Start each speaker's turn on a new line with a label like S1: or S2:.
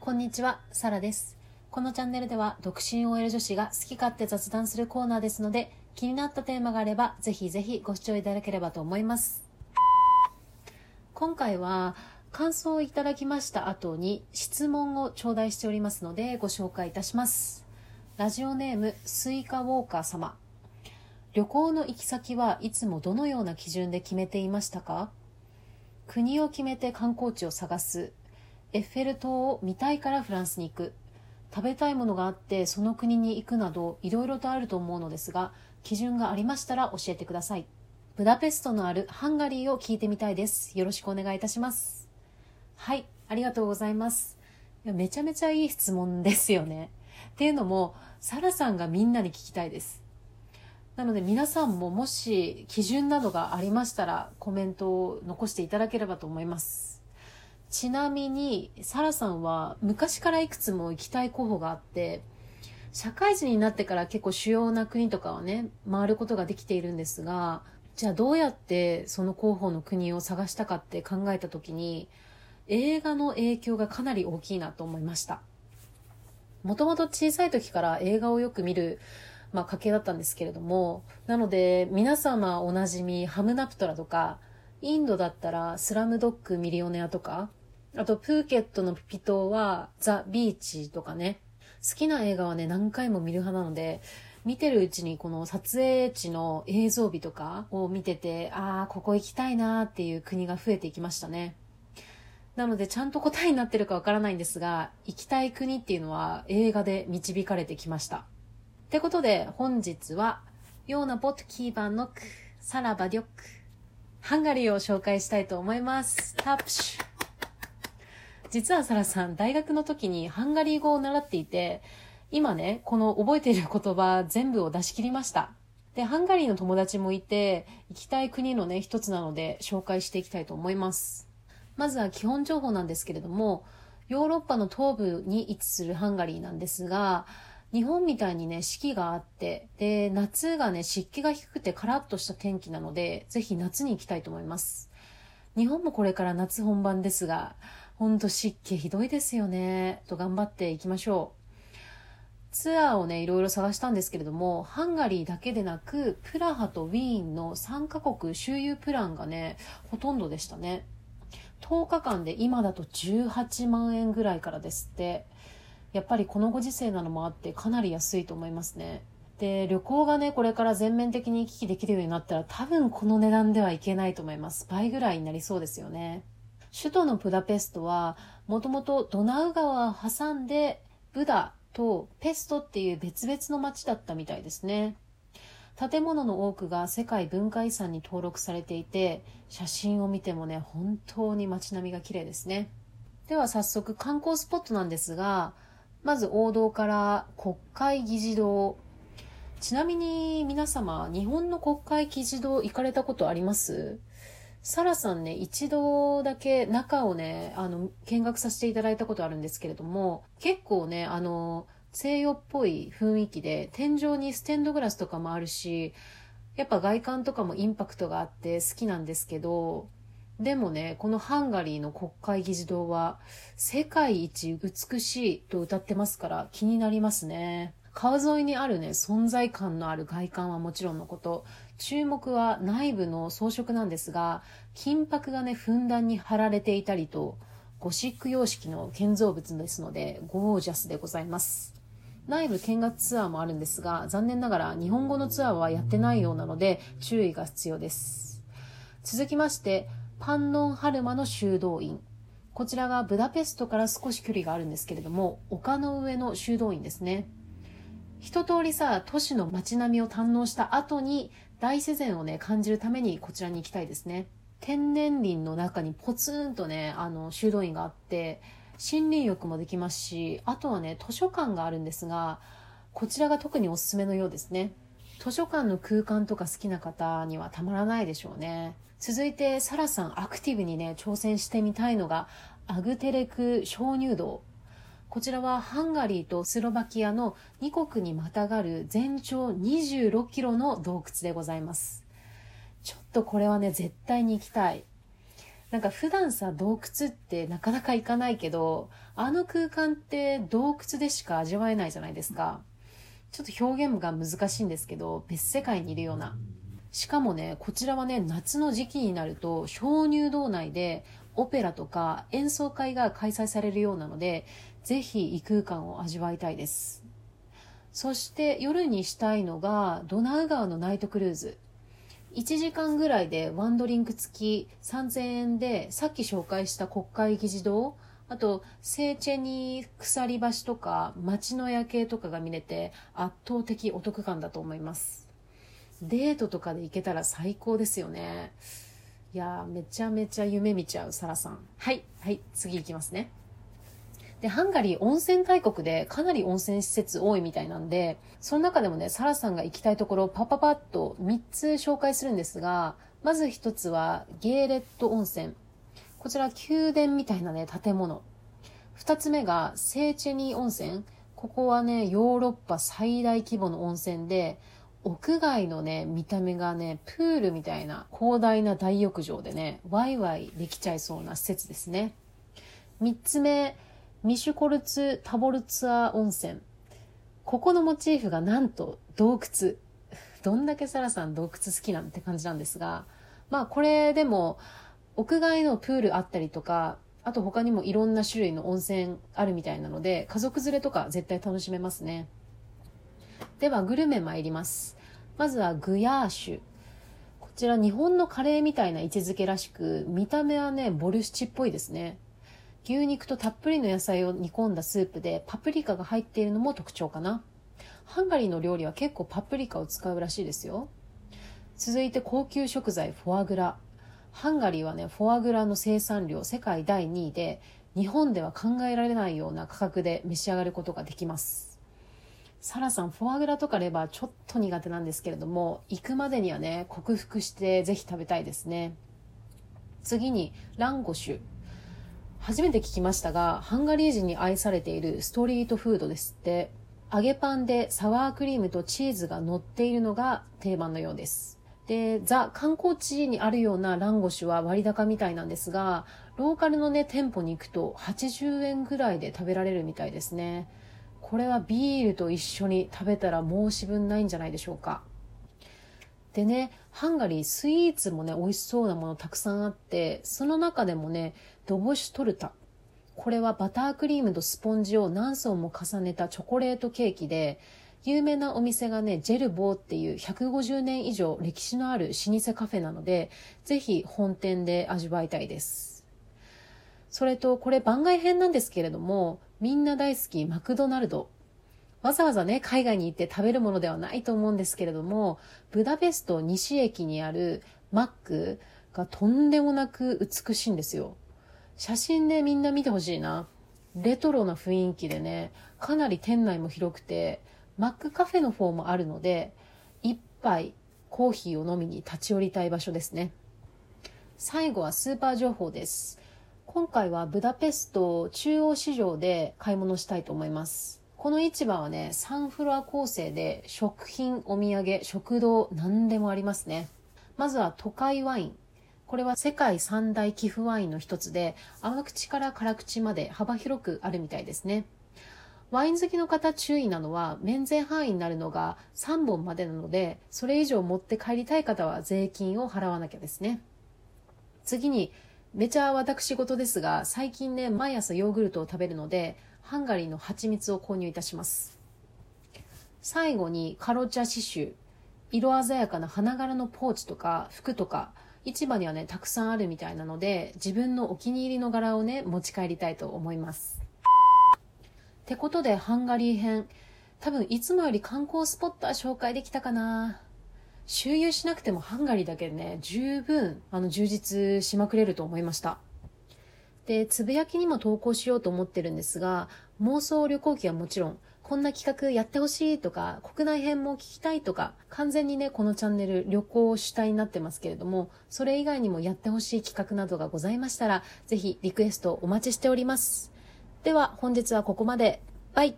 S1: こんにちは、サラです。このチャンネルでは独身 OL 女子が好き勝手雑談するコーナーですので、気になったテーマがあれば、ぜひぜひご視聴いただければと思います。今回は、感想をいただきました後に質問を頂戴しておりますので、ご紹介いたします。ラジオネーム、スイカウォーカー様。旅行の行き先はいつもどのような基準で決めていましたか？国を決めて観光地を探す。エッフェル塔を見たいからフランスに行く。食べたいものがあってその国に行くなどいろいろとあると思うのですが基準がありましたら教えてください。ブダペストのあるハンガリーを聞いてみたいです。よろしくお願いいたします。はいありがとうございます。いやめちゃめちゃいい質問ですよね。っていうのもサラさんがみんなに聞きたいです。なので皆さんももし基準などがありましたらコメントを残していただければと思います。ちなみにサラさんは昔からいくつも行きたい候補があって社会人になってから結構主要な国とかはね回ることができているんですがじゃあどうやってその候補の国を探したかって考えた時に映画の影響がかなり大きいなと思いました。もともと小さい時から映画をよく見るまあ、家系だったんですけれども、なので、皆様おなじみ、ハムナプトラとか、インドだったら、スラムドッグミリオネアとか、あと、プーケットのピピ島は、ザ・ビーチとかね、好きな映画はね、何回も見る派なので、見てるうちにこの撮影地の映像美とかを見てて、ああ、ここ行きたいなーっていう国が増えていきましたね。なので、ちゃんと答えになってるかわからないんですが、行きたい国っていうのは映画で導かれてきました。ってことで本日はJó napot kívánok サラ vagyok ハンガリーを紹介したいと思います。タプシュ実はサラさん大学の時にハンガリー語を習っていて今ねこの覚えている言葉全部を出し切りました。で、ハンガリーの友達もいて行きたい国のね一つなので紹介していきたいと思います。まずは基本情報なんですけれどもヨーロッパの東部に位置するハンガリーなんですが日本みたいにね、四季があって、で、夏がね、湿気が低くてカラッとした天気なので、ぜひ夏に行きたいと思います。日本もこれから夏本番ですが、ほんと湿気ひどいですよね。と頑張っていきましょう。ツアーをね、いろいろ探したんですけれども、ハンガリーだけでなく、プラハとウィーンの3カ国周遊プランがね、ほとんどでしたね。10日間で今だと18万円ぐらいからですって。やっぱりこのご時世なのもあってかなり安いと思いますね。で、旅行がね、これから全面的に行き来できるようになったら多分この値段ではいけないと思います。倍ぐらいになりそうですよね。首都のブダペストはもともとドナウ川を挟んでブダとペストっていう別々の町だったみたいですね。建物の多くが世界文化遺産に登録されていて、写真を見てもね、本当に街並みが綺麗ですね。では早速観光スポットなんですが、まず王道から国会議事堂。ちなみに皆様、日本の国会議事堂行かれたことあります？サラさんね、一度だけ中をね、あの、見学させていただいたことあるんですけれども、結構ね、あの、西洋っぽい雰囲気で、天井にステンドグラスとかもあるし、やっぱ外観とかもインパクトがあって好きなんですけど、でもね、このハンガリーの国会議事堂は世界一美しいと歌ってますから気になりますね。川沿いにあるね、存在感のある外観はもちろんのこと、注目は内部の装飾なんですが、金箔がね、ふんだんに貼られていたりと、ゴシック様式の建造物ですので、ゴージャスでございます。内部見学ツアーもあるんですが、残念ながら日本語のツアーはやってないようなので、注意が必要です。続きまして、パンノンハルマの修道院。こちらがブダペストから少し距離があるんですけれども、丘の上の修道院ですね。一通りさ、都市の街並みを堪能した後に、大自然をね、感じるためにこちらに行きたいですね。天然林の中にポツンとね、あの、修道院があって、森林浴もできますし、あとはね、図書館があるんですが、こちらが特におすすめのようですね。図書館の空間とか好きな方にはたまらないでしょうね。続いて、サラさんアクティブにね、挑戦してみたいのが、アグテレク鍾乳洞。こちらはハンガリーとスロバキアの2国にまたがる全長26キロの洞窟でございます。ちょっとこれはね、絶対に行きたい。なんか普段さ、洞窟ってなかなか行かないけど、あの空間って洞窟でしか味わえないじゃないですか。ちょっと表現が難しいんですけど、別世界にいるような。しかもね、こちらはね、夏の時期になると、鍾乳洞内でオペラとか演奏会が開催されるようなので、ぜひ異空間を味わいたいです。そして夜にしたいのが、ドナウ川のナイトクルーズ。1時間ぐらいでワンドリンク付き3000円でさっき紹介した国会議事堂あとセーチェニー鎖橋とか街の夜景とかが見れて圧倒的お得感だと思います。デートとかで行けたら最高ですよね。いやめちゃめちゃ夢見ちゃうサラさん。はい。はい次行きますね。で、ハンガリー温泉大国でかなり温泉施設多いみたいなんで、その中でもね、サラさんが行きたいところをパパパッと3つ紹介するんですが、まず1つはゲーレット温泉。こちら宮殿みたいなね、建物。2つ目がセーチェニー温泉。ここはね、ヨーロッパ最大規模の温泉で、屋外のね、見た目がね、プールみたいな広大な大浴場でね、ワイワイできちゃいそうな施設ですね。3つ目、ミシュコルツ・タボルツァ温泉。ここのモチーフがなんと洞窟。どんだけサラさん洞窟好きなんて感じなんですが、まあこれでも屋外のプールあったりとか、あと他にもいろんな種類の温泉あるみたいなので、家族連れとか絶対楽しめますね。ではグルメ参ります。まずはグヤーシュ。こちら日本のカレーみたいな位置づけらしく、見た目はね、ボルシチっぽいですね。牛肉とたっぷりの野菜を煮込んだスープでパプリカが入っているのも特徴かな。ハンガリーの料理は結構パプリカを使うらしいですよ。続いて高級食材フォアグラ。ハンガリーはね、フォアグラの生産量世界第2位で、日本では考えられないような価格で召し上がることができます。サラさん、フォアグラとかレバーちょっと苦手なんですけれども、行くまでにはね、克服してぜひ食べたいですね。次に、ランゴシュ。初めて聞きましたが、ハンガリー人に愛されているストリートフードですって。揚げパンでサワークリームとチーズが乗っているのが定番のようです。で、ザ観光地にあるようなランゴシュは割高みたいなんですが、ローカルのね、店舗に行くと80円ぐらいで食べられるみたいですね。これはビールと一緒に食べたら申し分ないんじゃないでしょうか。でね、ハンガリースイーツもね、美味しそうなものたくさんあって、その中でもね、ドボシュトルタ。これはバタークリームとスポンジを何層も重ねたチョコレートケーキで、有名なお店がね、ジェルボーっていう150年以上歴史のある老舗カフェなので、ぜひ本店で味わいたいです。それと、これ番外編なんですけれども、みんな大好きマクドナルド。わざわざね、海外に行って食べるものではないと思うんですけれども、ブダペスト西駅にあるマックがとんでもなく美しいんですよ。写真でみんな見てほしいな。レトロな雰囲気でね、かなり店内も広くて、マックカフェの方もあるので、一杯コーヒーを飲みに立ち寄りたい場所ですね。最後はスーパー情報です。今回はブダペスト中央市場で買い物したいと思います。この市場はね、3フロア構成で食品、お土産、食堂、何でもありますね。まずは都会ワイン。これは世界三大寄付ワインの一つで、甘口から辛口まで幅広くあるみたいですね。ワイン好きの方注意なのは、免税範囲になるのが3本までなので、それ以上持って帰りたい方は税金を払わなきゃですね。次に、めちゃ私事ですが、最近ね、毎朝ヨーグルトを食べるので、ハンガリーの蜂蜜を購入いたします。最後にカロチャ刺繍。色鮮やかな花柄のポーチとか服とか、市場にはね、たくさんあるみたいなので、自分のお気に入りの柄をね、持ち帰りたいと思います。ってことで、ハンガリー編。多分、いつもより観光スポットは紹介できたかな周遊しなくてもハンガリーだけでね、十分、あの、充実しまくれると思いました。で、つぶやきにも投稿しようと思ってるんですが、妄想旅行記はもちろん、こんな企画やってほしいとか、国内編も聞きたいとか、完全にね、このチャンネル旅行主体になってますけれども、それ以外にもやってほしい企画などがございましたら、ぜひリクエストお待ちしております。では、本日はここまで。バイ